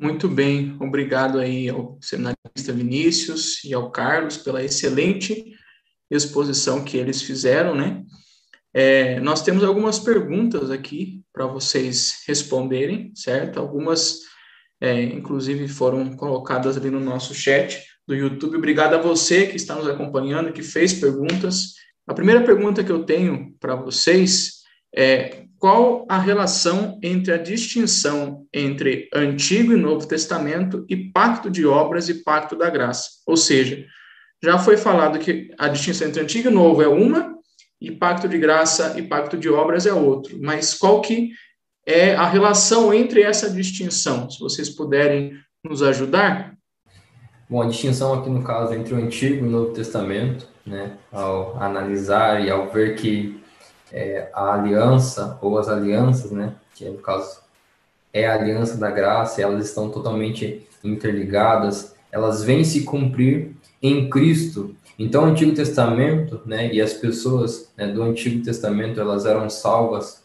Muito bem, obrigado aí ao seminarista Vinícius e ao Carlos pela excelente exposição que eles fizeram, né? É, nós temos algumas perguntas aqui para vocês responderem, certo? Algumas, é, inclusive, foram colocadas ali no nosso chat do YouTube. Obrigado a você que está nos acompanhando, que fez perguntas. A primeira pergunta que eu tenho para vocês é qual a relação entre a distinção entre Antigo e Novo Testamento e pacto de obras e pacto da graça? Ou seja, já foi falado que a distinção entre Antigo e Novo é uma e pacto de graça e pacto de obras é outro. Mas qual que é a relação entre essa distinção? Se vocês puderem nos ajudar. Bom, a distinção aqui no caso entre o Antigo e o Novo Testamento, né, ao analisar e ao ver que é, a aliança ou as alianças, né, que no caso é a aliança da graça, elas estão totalmente interligadas, elas vêm se cumprir em Cristo. Então, o Antigo Testamento, né, e as pessoas né, do Antigo Testamento, elas eram salvas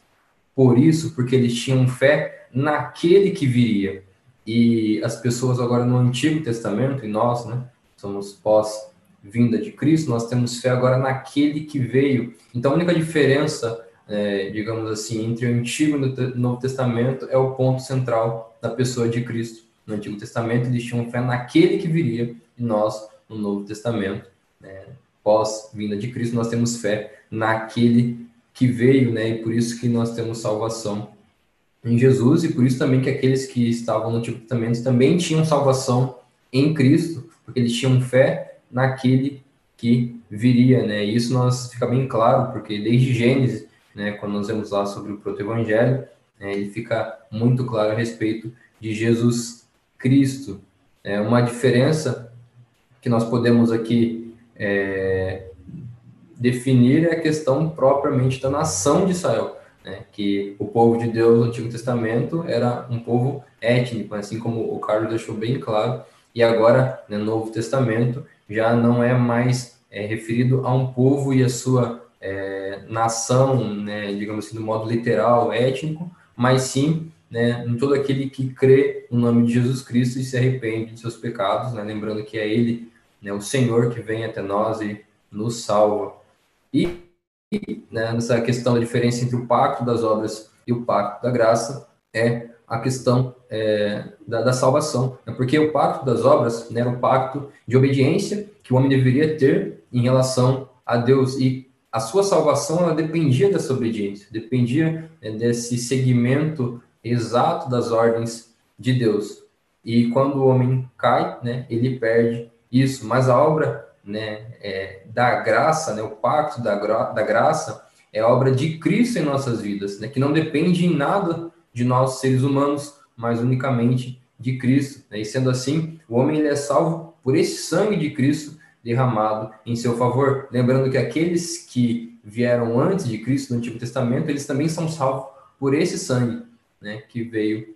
por isso, porque eles tinham fé naquele que viria. E as pessoas agora no Antigo Testamento, e nós, né, somos pós vinda de Cristo, nós temos fé agora naquele que veio. Então, a única diferença, é, digamos assim, entre o Antigo e o Novo Testamento é o ponto central da pessoa de Cristo. No Antigo Testamento, eles tinham fé naquele que viria, e nós, no Novo Testamento, né, pós-vinda de Cristo, nós temos fé naquele que veio, né, e por isso que nós temos salvação em Jesus, e por isso também que aqueles que estavam no Antigo Testamento também tinham salvação em Cristo, porque eles tinham fé naquele que viria, né? Isso nós fica bem claro, porque desde Gênesis, né, quando nós vemos lá sobre o proto-evangelho, né, ele fica muito claro a respeito de Jesus Cristo. É uma diferença que nós podemos aqui é, definir é a questão propriamente da nação de Israel, né, que o povo de Deus no Antigo Testamento era um povo étnico, assim como o Carlos deixou bem claro, e agora, no Novo Testamento, já não é mais é, referido a um povo e a sua é, nação, né, digamos assim, do modo literal, étnico, mas sim né, em todo aquele que crê no nome de Jesus Cristo e se arrepende de seus pecados, né, lembrando que é Ele, né, o Senhor, que vem até nós e nos salva. E né, nessa questão da diferença entre o pacto das obras e o pacto da graça é a questão é, da, da, salvação, né? porque o pacto das obras né, era um pacto de obediência que o homem deveria ter em relação a Deus e a sua salvação ela dependia dessa obediência, dependia né, desse seguimento exato das ordens de Deus. E quando o homem cai, né, ele perde isso. Mas a obra né, é, da graça, né, o pacto da, da graça, é obra de Cristo em nossas vidas, né, que não depende em nada de nós seres humanos, mas unicamente de Cristo. Né? E sendo assim, o homem ele é salvo por esse sangue de Cristo derramado em seu favor. Lembrando que aqueles que vieram antes de Cristo no Antigo Testamento, eles também são salvos por esse sangue né, que veio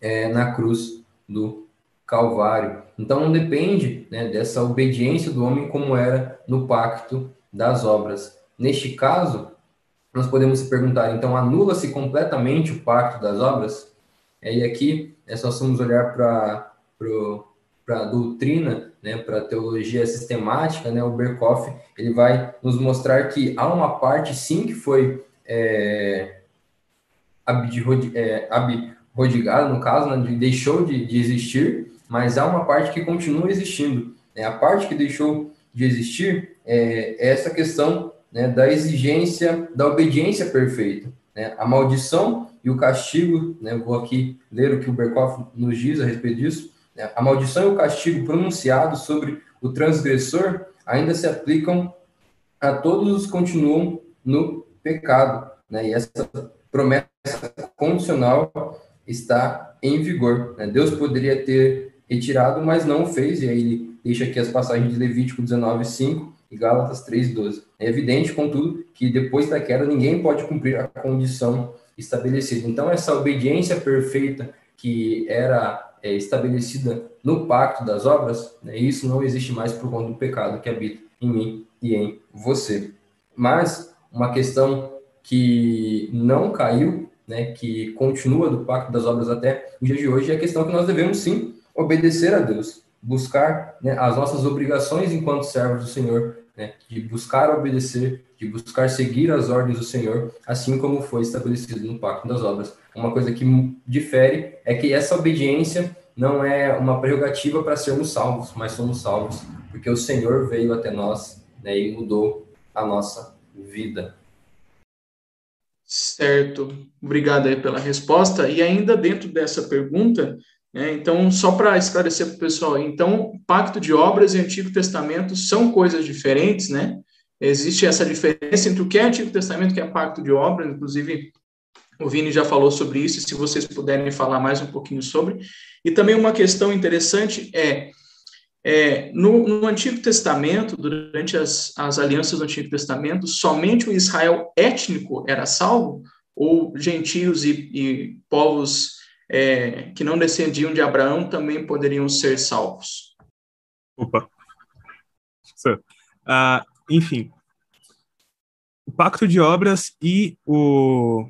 é, na cruz do Calvário. Então não depende né, dessa obediência do homem como era no pacto das obras. Neste caso, nós podemos se perguntar, então, anula-se completamente o pacto das obras? É, e aqui é só vamos olhar para a doutrina, né, para a teologia sistemática, né, o Berkoff, ele vai nos mostrar que há uma parte, sim, que foi é, é abrodigada, no caso, né, deixou de, de existir, mas há uma parte que continua existindo. Né? A parte que deixou de existir é essa questão né, da exigência da obediência perfeita. Né? A maldição e o castigo, né, vou aqui ler o que o Berkoff nos diz a respeito disso, né? a maldição e o castigo pronunciados sobre o transgressor ainda se aplicam a todos os que continuam no pecado. Né? E essa promessa condicional está em vigor. Né? Deus poderia ter retirado, mas não o fez, e aí ele deixa aqui as passagens de Levítico 19, 5, e Gálatas 3,12. É evidente, contudo, que depois da queda ninguém pode cumprir a condição estabelecida. Então, essa obediência perfeita que era é, estabelecida no pacto das obras, né, isso não existe mais por conta do pecado que habita em mim e em você. Mas uma questão que não caiu né, que continua do pacto das obras até o dia de hoje, é a questão que nós devemos sim obedecer a Deus, buscar né, as nossas obrigações enquanto servos do Senhor, né, de buscar obedecer, de buscar seguir as ordens do Senhor, assim como foi estabelecido no pacto das obras. Uma coisa que difere é que essa obediência não é uma prerrogativa para sermos salvos, mas somos salvos porque o Senhor veio até nós né, e mudou a nossa vida. Certo, obrigado aí pela resposta. E ainda dentro dessa pergunta, né, então, só para esclarecer para o pessoal, então, pacto de obras e Antigo Testamento são coisas diferentes, né? Existe essa diferença entre o que é Antigo Testamento e o que é pacto de obras, inclusive o Vini já falou sobre isso, se vocês puderem falar mais um pouquinho sobre. E também uma questão interessante é, é no, no, Antigo Testamento, durante as, as alianças do Antigo Testamento, somente o Israel étnico era salvo, ou gentios e, e povos é, que não descendiam de Abraão também poderiam ser salvos? Opa. Uh, enfim, o pacto de obras e o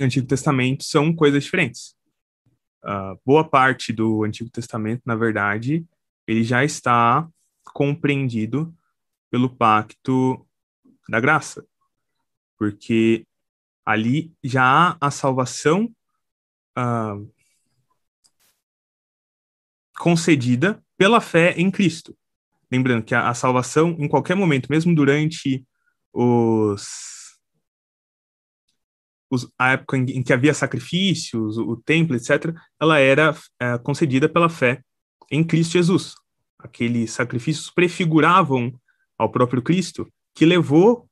Antigo Testamento são coisas diferentes. Uh, boa parte do Antigo Testamento, na verdade, ele já está compreendido pelo pacto da graça, porque ali já há a salvação uh, concedida pela fé em Cristo. Lembrando que a, a salvação, em qualquer momento, mesmo durante os os, a época em, que havia sacrifícios, o, o templo, etc., ela era é, concedida pela fé em Cristo Jesus. Aqueles sacrifícios prefiguravam ao próprio Cristo, que levou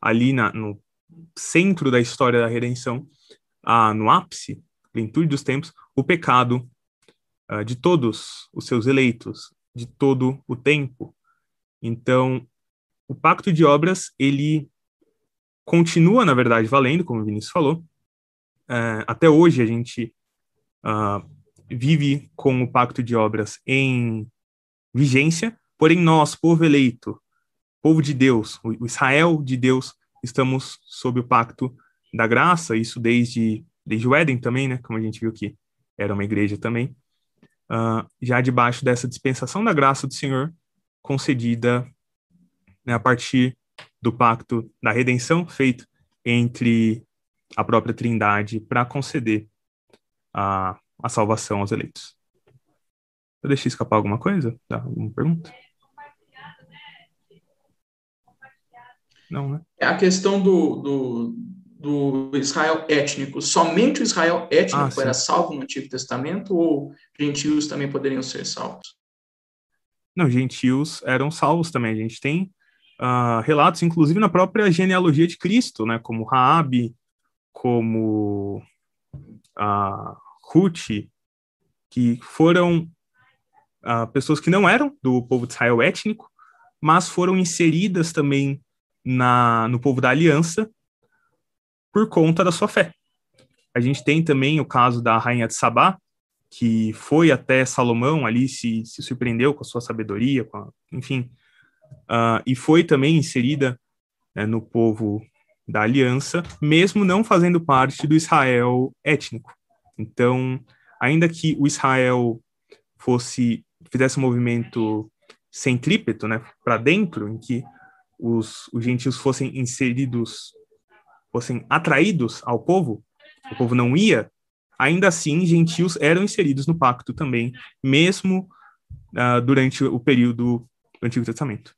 ali na, no centro da história da redenção, a, no ápice, plenitude dos tempos, o pecado uh, de todos os seus eleitos, de todo o tempo. Então, o pacto de obras, ele continua, na verdade, valendo, como o Vinícius falou. É, até hoje a gente uh, vive com o pacto de obras em vigência, porém nós, povo eleito, povo de Deus, o Israel de Deus, estamos sob o pacto da graça, isso desde, desde o Éden também, né, como a gente viu que era uma igreja também, uh, já debaixo dessa dispensação da graça do Senhor, concedida né, a partir do pacto da redenção feito entre a própria Trindade para conceder a, a salvação aos eleitos. Eu deixei escapar alguma coisa? Dá alguma pergunta? Não, né? É a questão do, do, do Israel étnico. Somente o Israel étnico ah, era salvo no Antigo Testamento ou gentios também poderiam ser salvos? Não, gentios eram salvos também. A gente tem uh, relatos, inclusive na própria genealogia de Cristo, né, como Raabe, como uh, Ruth, que foram uh, pessoas que não eram do povo de Israel étnico, mas foram inseridas também na, no povo da aliança por conta da sua fé. A gente tem também o caso da rainha de Sabá, que foi até Salomão ali, se, se surpreendeu com a sua sabedoria, a, enfim, uh, e foi também inserida né, no povo da aliança, mesmo não fazendo parte do Israel étnico. Então, ainda que o Israel fosse fizesse um movimento centrípeto, né, para dentro, em que os, os gentios fossem inseridos, fossem atraídos ao povo, o povo não ia, ainda assim gentios eram inseridos no pacto também, mesmo uh, durante o período do Antigo Testamento.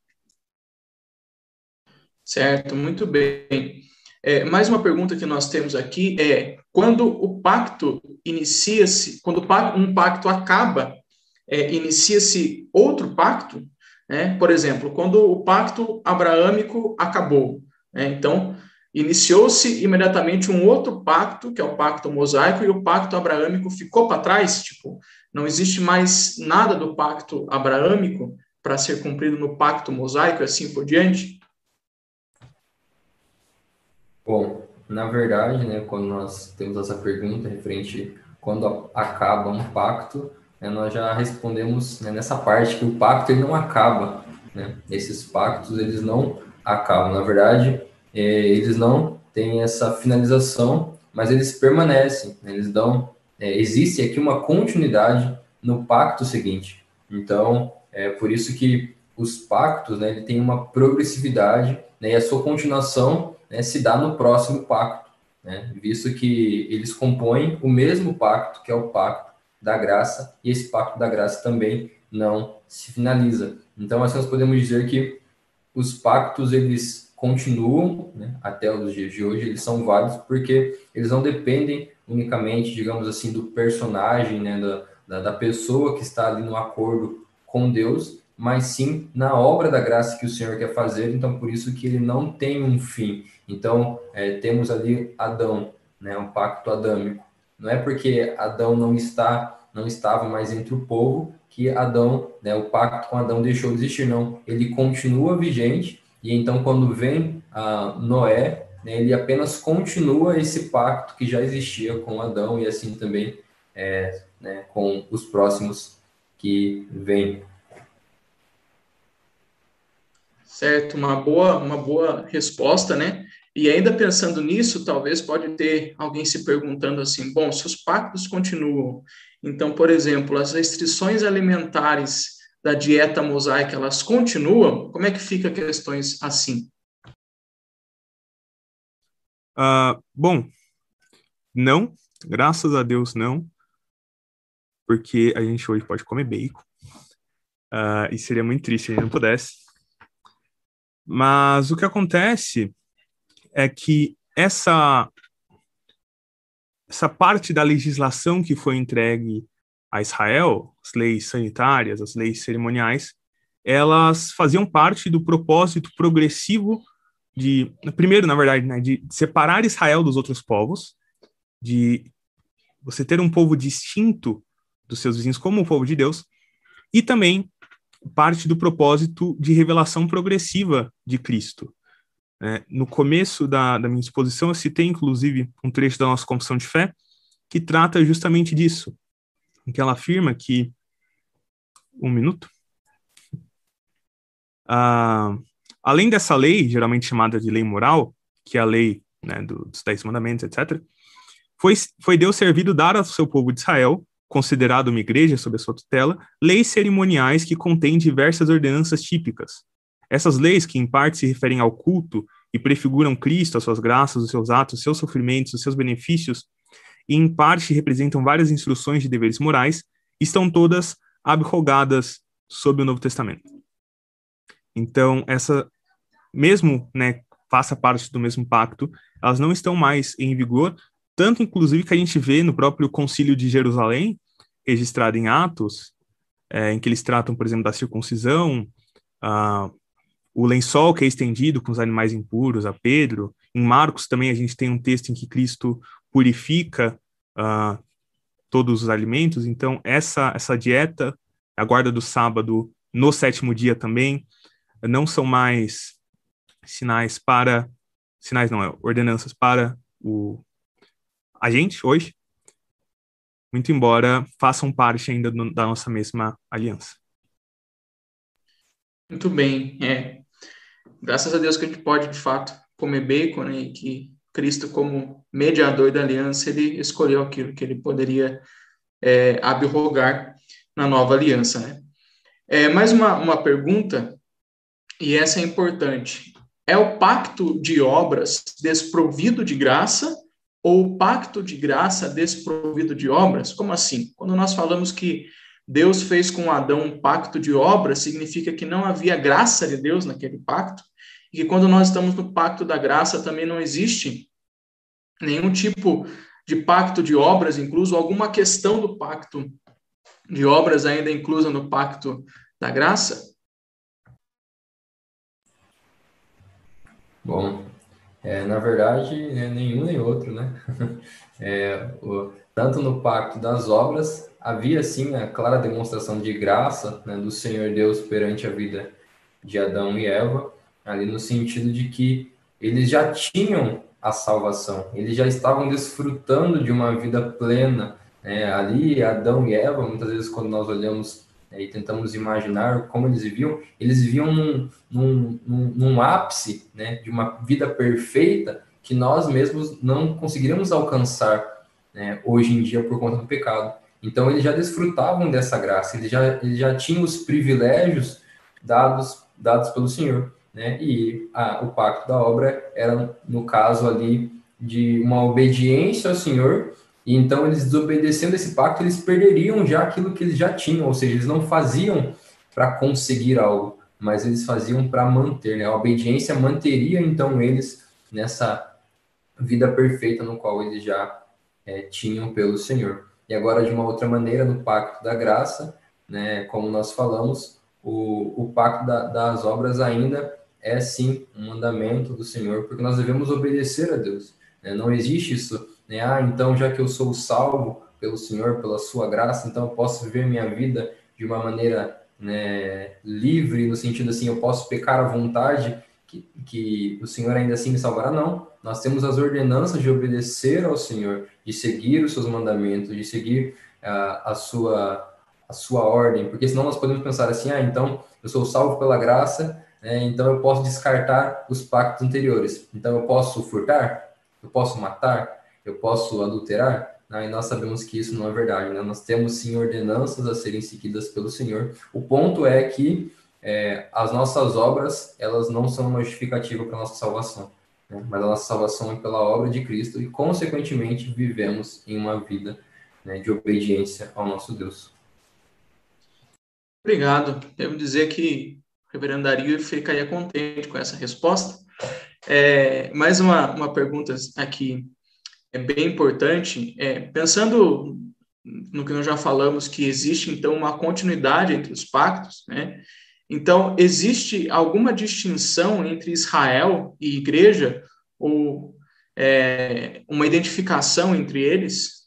Certo, muito bem. É, mais uma pergunta que nós temos aqui é: quando o pacto inicia-se, quando um pacto acaba, é, inicia-se outro pacto? Né? Por exemplo, quando o pacto abraâmico acabou, né? então iniciou-se imediatamente um outro pacto, que é o pacto mosaico, e o pacto abraâmico ficou para trás, tipo, não existe mais nada do pacto abraâmico para ser cumprido no pacto mosaico e assim por diante? Bom, na verdade, né, quando nós temos essa pergunta referente quando acaba um pacto, né, nós já respondemos né, nessa parte que o pacto ele não acaba, né? Esses pactos eles não acabam, na verdade, é, eles não têm essa finalização mas eles permanecem, né? eles dão, é, existe aqui uma continuidade no pacto seguinte. Então, é por isso que os pactos, né, ele tem uma progressividade, né, e a sua continuação né, se dá no próximo pacto, né, visto que eles compõem o mesmo pacto, que é o pacto da graça, e esse pacto da graça também não se finaliza. Então, assim, nós podemos dizer que os pactos, eles continuam né, até os dias de hoje, eles são válidos porque eles não dependem unicamente, digamos assim, do personagem, né, da, da, da pessoa que está ali no acordo com Deus, mas sim na obra da graça que o Senhor quer fazer, então por isso que ele não tem um fim. Então, é, temos ali Adão, né, um pacto adâmico. Não é porque Adão não está não estava mais entre o povo que Adão, né, o pacto com Adão deixou de existir, não. Ele continua vigente e então quando vem a Noé, né, ele apenas continua esse pacto que já existia com Adão e assim também é, né, com os próximos que vêm. Certo, uma boa, uma boa resposta, né? E ainda pensando nisso, talvez pode ter alguém se perguntando assim: bom, se os pactos continuam, então, por exemplo, as restrições alimentares da dieta mosaica elas continuam? Como é que fica questões assim? Uh, bom, não, graças a Deus não, porque a gente hoje pode comer bacon. Uh, e seria muito triste se a gente não pudesse. Mas o que acontece é que essa essa parte da legislação que foi entregue a Israel, as leis sanitárias, as leis cerimoniais, elas faziam parte do propósito progressivo de, primeiro, na verdade, né, de separar Israel dos outros povos, de você ter um povo distinto dos seus vizinhos como o povo de Deus, e também parte do propósito de revelação progressiva de Cristo. É, no começo da, da minha exposição, eu citei, inclusive, um trecho da nossa confissão de fé, que trata justamente disso, em que ela afirma que. Um minuto. Além dessa lei, geralmente chamada de lei moral, que é a lei né, dos Dez Mandamentos, etc., foi, foi Deus servido dar ao seu povo de Israel considerado uma igreja sob a sua tutela, leis cerimoniais que contêm diversas ordenanças típicas. Essas leis, que em parte se referem ao culto e prefiguram Cristo, as suas graças, os seus atos, os seus sofrimentos, os seus benefícios, e em parte representam várias instruções de deveres morais, estão todas abrogadas sob o Novo Testamento. Então, essa, mesmo, né, faça parte do mesmo pacto, elas não estão mais em vigor, tanto inclusive que a gente vê no próprio Concílio de Jerusalém, registrado em Atos, é, em que eles tratam, por exemplo, da circuncisão, uh, o lençol que é estendido com os animais impuros a Pedro. Em Marcos também a gente tem um texto em que Cristo purifica uh, todos os alimentos. Então, essa, essa dieta, a guarda do sábado no sétimo dia também, não são mais sinais para, sinais não, é, ordenanças para o, a gente hoje, muito embora façam parte ainda do, da nossa mesma aliança. Muito bem, é. Graças a Deus que a gente pode, de fato, comer bacon, né, e que Cristo, como mediador da aliança, ele escolheu aquilo que ele poderia é, abrogar na nova aliança, né. É, mais uma, uma pergunta, e essa é importante. É o pacto de obras desprovido de graça ou o pacto de graça desprovido de obras? Como assim? Quando nós falamos que Deus fez com Adão um pacto de obras, significa que não havia graça de Deus naquele pacto, e que quando nós estamos no pacto da graça também não existe nenhum tipo de pacto de obras incluso, alguma questão do pacto de obras ainda inclusa no pacto da graça? Bom, é, na verdade, é nenhum nem outro, né? É, o, tanto no pacto das obras, havia sim a clara demonstração de graça né, do Senhor Deus perante a vida de Adão e Eva, ali no sentido de que eles já tinham a salvação, eles já estavam desfrutando de uma vida plena. Né? Ali, Adão e Eva, muitas vezes, quando nós olhamos e tentamos imaginar como eles viviam, eles viviam num, num, num, num ápice né, de uma vida perfeita que nós mesmos não conseguiríamos alcançar né, hoje em dia por conta do pecado. Então, eles já desfrutavam dessa graça, eles já, eles já tinham os privilégios dados, dados pelo Senhor. Né? E o pacto da obra era, no caso ali, de uma obediência ao Senhor, e então eles desobedecendo esse pacto, eles perderiam já aquilo que eles já tinham, ou seja, eles não faziam para conseguir algo, mas eles faziam para manter. Né? A obediência manteria então eles nessa vida perfeita no qual eles já é, tinham pelo Senhor. E agora, de uma outra maneira, no pacto da graça, né, como nós falamos, o, o pacto da, das obras ainda é sim um mandamento do Senhor, porque nós devemos obedecer a Deus. Né? Não existe isso, né? ah, então já que eu sou salvo pelo Senhor, pela Sua graça, então eu posso viver minha vida de uma maneira né, livre, no sentido assim, eu posso pecar à vontade, que, que o Senhor ainda assim me salvará? Não. Nós temos as ordenanças de obedecer ao Senhor, de seguir os seus mandamentos, de seguir uh, a, sua, a sua ordem, porque senão nós podemos pensar assim, ah, então eu sou salvo pela graça, né, então eu posso descartar os pactos anteriores. Então eu posso furtar, eu posso matar, eu posso adulterar, e nós sabemos que isso não é verdade. Né? Nós temos sim ordenanças a serem seguidas pelo Senhor. O ponto é que é, as nossas obras elas não são uma justificativa para nossa salvação, né? mas a nossa salvação é pela obra de Cristo e, consequentemente, vivemos em uma vida né, de obediência ao nosso Deus. Obrigado. Devo dizer que reverendo Dario ficaria contente com essa resposta. É, mais uma, uma pergunta aqui é bem importante. É, pensando no que nós já falamos, que existe, então, uma continuidade entre os pactos, né? Então, existe alguma distinção entre Israel e igreja, ou é, uma identificação entre eles?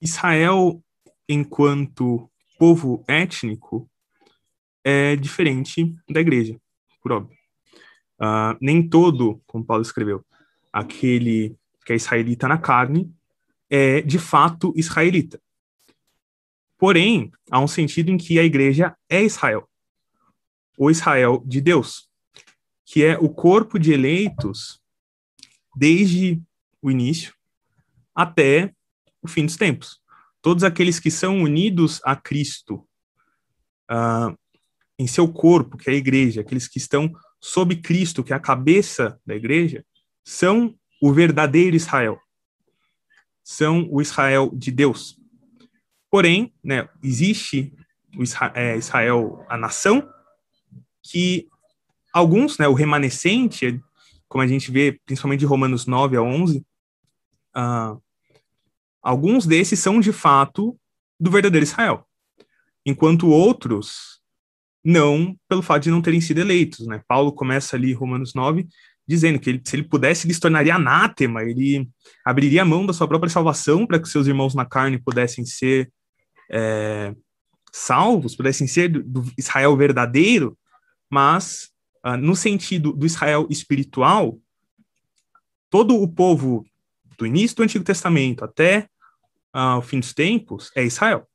Israel, enquanto povo étnico, é diferente da igreja, por óbvio. Uh, nem todo, como Paulo escreveu, aquele que é israelita na carne é de fato israelita. Porém, há um sentido em que a igreja é Israel, o Israel de Deus, que é o corpo de eleitos desde o início até o fim dos tempos. Todos aqueles que são unidos a Cristo uh, em seu corpo, que é a igreja, aqueles que estão sob Cristo, que é a cabeça da igreja, são o verdadeiro Israel. São o Israel de Deus. Porém, né, existe o Israel, é, Israel, a nação, que alguns, né, o remanescente, como a gente vê principalmente de Romanos 9 a 11, uh, ah, alguns desses são de fato do verdadeiro Israel, enquanto outros não, pelo fato de não terem sido eleitos. Né? Paulo começa ali, Romanos 9, dizendo que ele, se ele pudesse, ele se tornaria anátema, ele abriria a mão da sua própria salvação para que seus irmãos na carne pudessem ser é, salvos, pudessem ser do, do Israel verdadeiro, mas uh, no sentido do Israel espiritual, todo o povo do início do Antigo Testamento até uh, o fim dos tempos é Israel.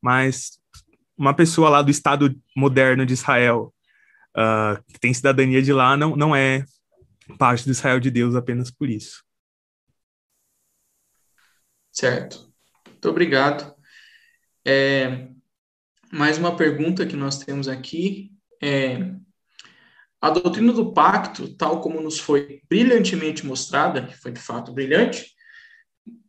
Mas uma pessoa lá do Estado moderno de Israel, uh, que tem cidadania de lá, não, não é parte do Israel de Deus apenas por isso. Certo. Muito obrigado. É, mais uma pergunta que nós temos aqui é a doutrina do pacto, tal como nos foi brilhantemente mostrada, que foi de fato brilhante,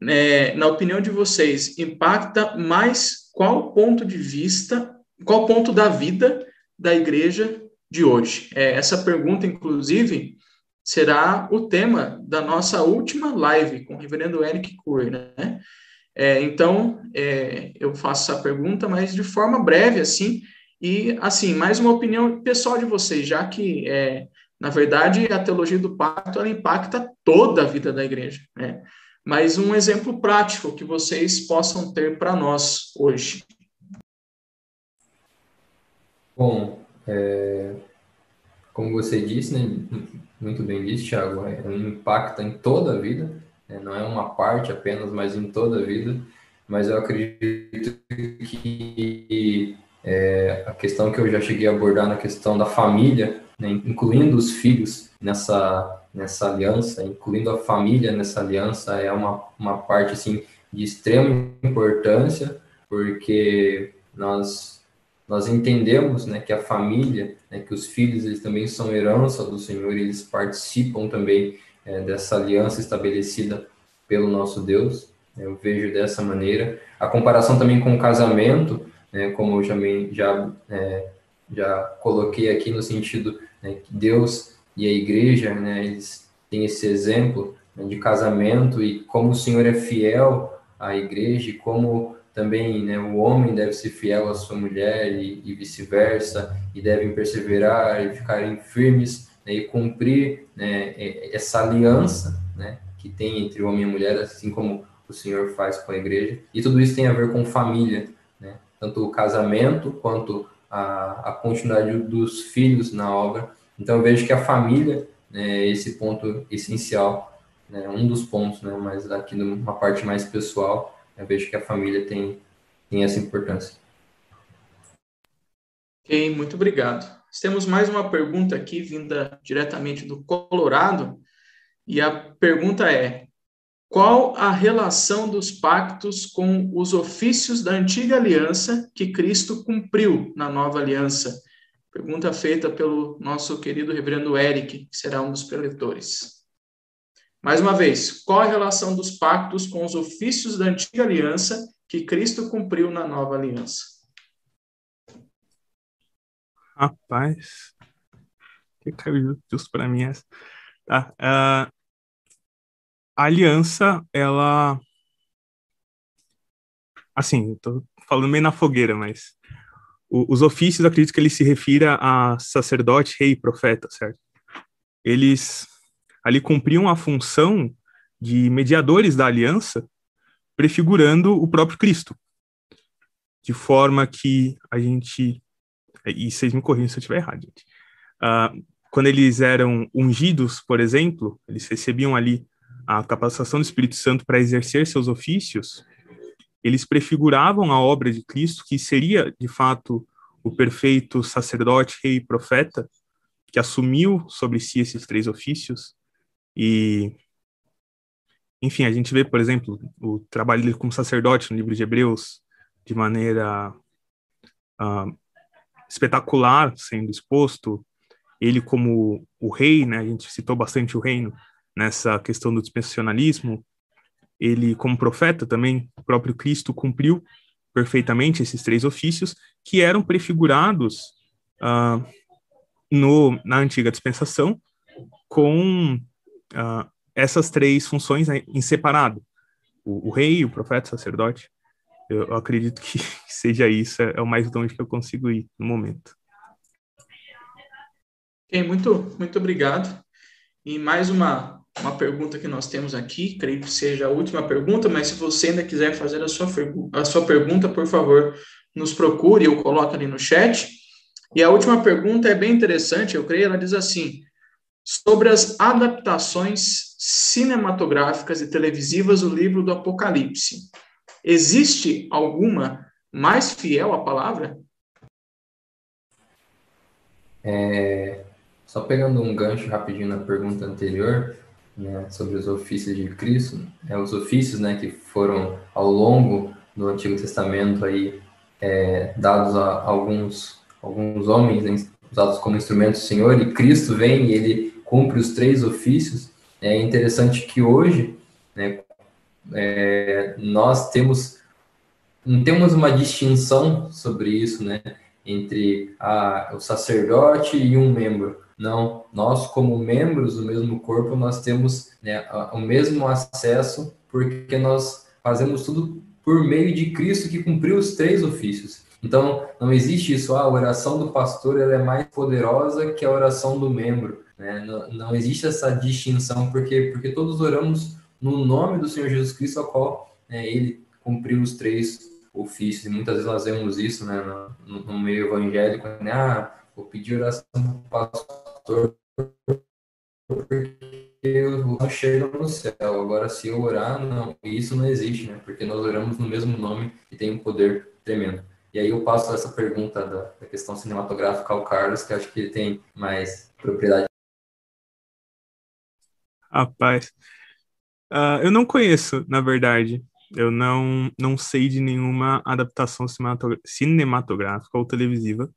é, na opinião de vocês, impacta mais qual ponto de vista, qual ponto da vida da igreja de hoje? É, essa pergunta, inclusive, será o tema da nossa última live com o reverendo Eric Cour, né? É, então, é, eu faço essa pergunta, mas de forma breve, assim, e, assim, mais uma opinião pessoal de vocês, já que, é, na verdade, a teologia do pacto, ela impacta toda a vida da igreja, né? Mas um exemplo prático que vocês possam ter para nós hoje. Bom, é, como você disse, né, muito bem disse, Thiago, é, impacta em toda a vida, né? não é uma parte apenas, mas em toda a vida. Mas eu acredito que é, a questão que eu já cheguei a abordar na questão da família, né, incluindo os filhos nessa, nessa aliança, incluindo a família nessa aliança, é uma, uma parte assim, de extrema importância, porque nós, nós entendemos né, que a família, né, que os filhos eles também são herança do Senhor, eles participam também é, dessa aliança estabelecida pelo nosso Deus. Eu vejo dessa maneira. A comparação também com o casamento, né, como eu já, já, é, já coloquei aqui no sentido né, que Deus e a igreja, né, eles têm esse exemplo né, de casamento e como o Senhor é fiel à igreja e como também né, o homem deve ser fiel à sua mulher e, e vice-versa, e devem perseverar e ficarem firmes né, e cumprir né, essa aliança né, que tem entre o homem e a mulher, assim como o Senhor faz com a igreja. E tudo isso tem a ver com família, né? tanto o casamento quanto a, a continuidade dos filhos na obra. Então eu vejo que a família né, é esse ponto essencial, né, um dos pontos, né, mas aqui numa parte mais pessoal, eu vejo que a família tem, tem essa importância. Ok, muito obrigado. Temos mais uma pergunta aqui, vinda diretamente do Colorado, e a pergunta é: qual a relação dos pactos com os ofícios da antiga aliança que Cristo cumpriu na nova aliança? Pergunta feita pelo nosso querido reverendo Eric, que será um dos preletores. Mais uma vez, qual a relação dos pactos com os ofícios da antiga aliança que Cristo cumpriu na nova aliança? Rapaz, que caiu justo para mim essa. Tá, uh, a aliança, ela. Assim, estou falando meio na fogueira, mas. Os ofícios, acredito que ele se refira a sacerdote, rei profeta, certo? Eles ali cumpriam a função de mediadores da aliança, prefigurando o próprio Cristo. De forma que a gente. E vocês me corrigem se eu estiver errado, gente. Uh, quando eles eram ungidos, por exemplo, eles recebiam ali a capacitação do Espírito Santo para exercer seus ofícios, eles prefiguravam a obra de Cristo, que seria, de fato, o perfeito sacerdote, rei e profeta, que assumiu sobre si esses três ofícios. E, enfim, a gente vê, por exemplo, o trabalho dele como sacerdote no livro de Hebreus de maneira uh, espetacular sendo exposto. Ele como o rei, né? A gente citou bastante o reino nessa questão do dispensacionalismo, ele, como profeta também, o próprio Cristo cumpriu perfeitamente esses três ofícios que eram prefigurados uh, no, na antiga dispensação com uh, essas três funções né, em separado: o, o, rei, o profeta, o sacerdote. Eu, eu acredito que seja isso, é, é o mais longe que eu consigo ir no momento. Muito, muito obrigado. E mais uma uma pergunta que nós temos aqui, creio que seja a última pergunta, mas se você ainda quiser fazer a sua, a sua pergunta, por favor, nos procure ou coloque ali no chat. E a última pergunta é bem interessante, eu creio, ela diz assim: sobre as adaptações cinematográficas e televisivas do livro do Apocalipse. Existe alguma mais fiel à palavra? É, só pegando um gancho rapidinho na pergunta anterior, né, sobre os ofícios de Cristo, é, os ofícios né, que foram ao longo do Antigo Testamento aí, é, dados a alguns, alguns homens né, usados como instrumentos do Senhor, e Cristo vem e ele cumpre os três ofícios. É interessante que hoje né, é, nós temos não temos uma distinção sobre isso, né, entre a, o sacerdote e um membro. Não, nós como membros do mesmo corpo, nós temos né, o mesmo acesso, porque nós fazemos tudo por meio de Cristo que cumpriu os três ofícios. Então, não existe isso, ah, a oração do pastor ela é mais poderosa que a oração do membro. Né? Não, não existe essa distinção, porque, porque todos oramos no nome do Senhor Jesus Cristo, a qual né, ele cumpriu os três ofícios. E muitas vezes nós vemos isso né, no, no meio evangélico, né? ah, vou pedir oração para o pastor pastor, porque o chega no céu. Agora, se eu orar, não, isso não existe, né? Porque nós oramos no mesmo nome e tem um poder tremendo. E aí eu passo essa pergunta da, da questão cinematográfica ao Carlos, que acho que ele tem mais propriedade. Rapaz, uh, eu não conheço, na verdade. Eu não, não sei de nenhuma adaptação cinematográfica ou televisiva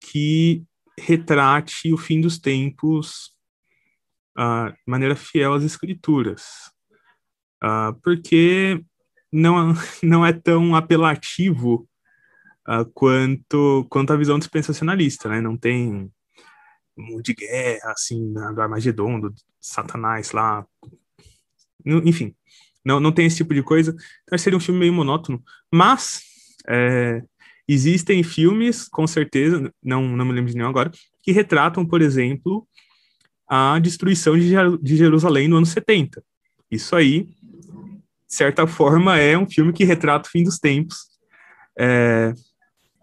que retrate o fim dos tempos uh, de maneira fiel às escrituras. Uh, porque não, não é tão apelativo uh, quanto, quanto a visão dispensacionalista, né? Não tem um de guerra, assim, do Armagedon, do Satanás lá. Enfim, não, não tem esse tipo de coisa. Então seria um filme meio monótono. Mas é, existem filmes, com certeza, não, não me lembro de nenhum agora, que retratam, por exemplo, a destruição de, Jerusalém no ano 70. Isso aí, de certa forma, é um filme que retrata o fim dos tempos. É,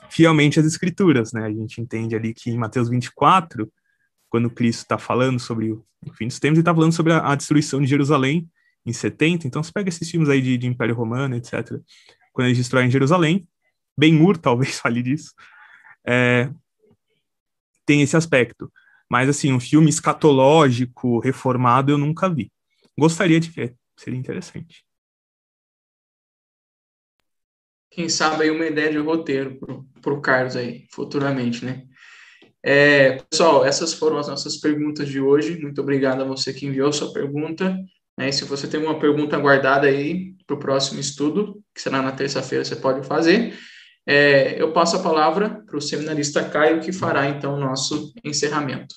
fielmente as escrituras, né? A gente entende ali que em Mateus 24, quando Cristo está falando sobre o fim dos tempos, ele está falando sobre a, a, destruição de Jerusalém em 70. Então, você pega esses filmes aí de, de Império Romano, etc. Quando eles destroem Jerusalém, Ben-Hur talvez fale disso, é, tem esse aspecto. Mas, assim, um filme escatológico, reformado, eu nunca vi. Gostaria de ver, seria interessante. quem sabe aí uma ideia de roteiro para o Carlos aí, futuramente, né? É, pessoal, essas foram as nossas perguntas de hoje. Muito obrigado a você que enviou sua pergunta. Né? Se você tem uma pergunta guardada aí para o próximo estudo, que será na terça-feira, você pode fazer. É, eu passo a palavra para o seminarista Caio, que fará então o nosso encerramento.